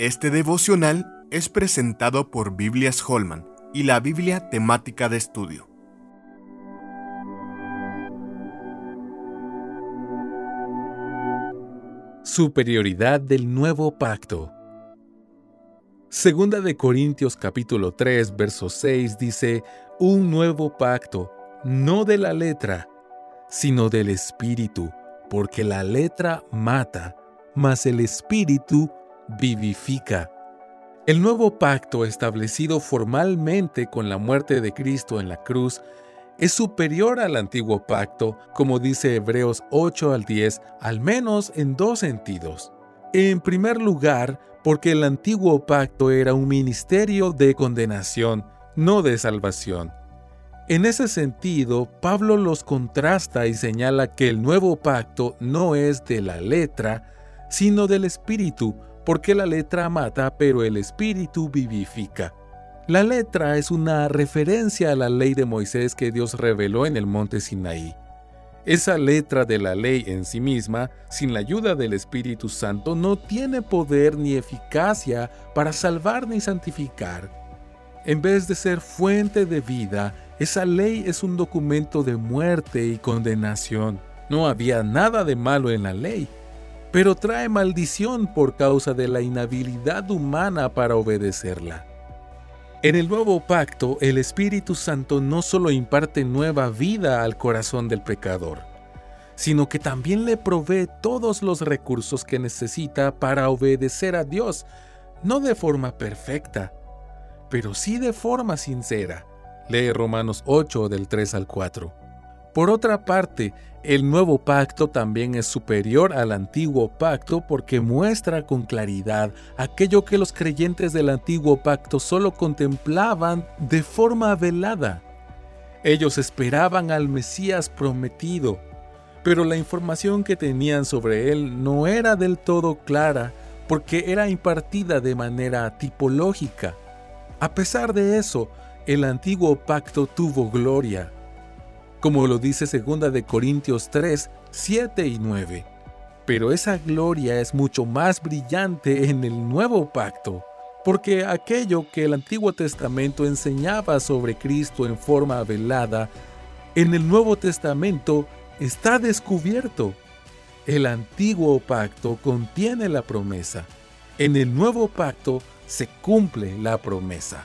Este devocional es presentado por Biblias Holman y la Biblia temática de estudio. Superioridad del nuevo pacto. Segunda de Corintios capítulo 3, verso 6 dice, un nuevo pacto, no de la letra, sino del espíritu, porque la letra mata, mas el espíritu vivifica. El nuevo pacto establecido formalmente con la muerte de Cristo en la cruz es superior al antiguo pacto, como dice Hebreos 8 al 10, al menos en dos sentidos. En primer lugar, porque el antiguo pacto era un ministerio de condenación, no de salvación. En ese sentido, Pablo los contrasta y señala que el nuevo pacto no es de la letra, sino del espíritu, porque la letra mata, pero el espíritu vivifica. La letra es una referencia a la ley de Moisés que Dios reveló en el monte Sinaí. Esa letra de la ley en sí misma, sin la ayuda del Espíritu Santo, no tiene poder ni eficacia para salvar ni santificar. En vez de ser fuente de vida, esa ley es un documento de muerte y condenación. No había nada de malo en la ley, pero trae maldición por causa de la inhabilidad humana para obedecerla. En el nuevo pacto, el Espíritu Santo no solo imparte nueva vida al corazón del pecador, sino que también le provee todos los recursos que necesita para obedecer a Dios, no de forma perfecta, pero sí de forma sincera. Lee Romanos 8 del 3 al 4. Por otra parte, el nuevo pacto también es superior al antiguo pacto porque muestra con claridad aquello que los creyentes del antiguo pacto solo contemplaban de forma velada. Ellos esperaban al Mesías prometido, pero la información que tenían sobre él no era del todo clara porque era impartida de manera tipológica. A pesar de eso, el antiguo pacto tuvo gloria como lo dice 2 de Corintios 3, 7 y 9. Pero esa gloria es mucho más brillante en el nuevo pacto, porque aquello que el Antiguo Testamento enseñaba sobre Cristo en forma velada, en el Nuevo Testamento está descubierto. El antiguo pacto contiene la promesa. En el nuevo pacto se cumple la promesa.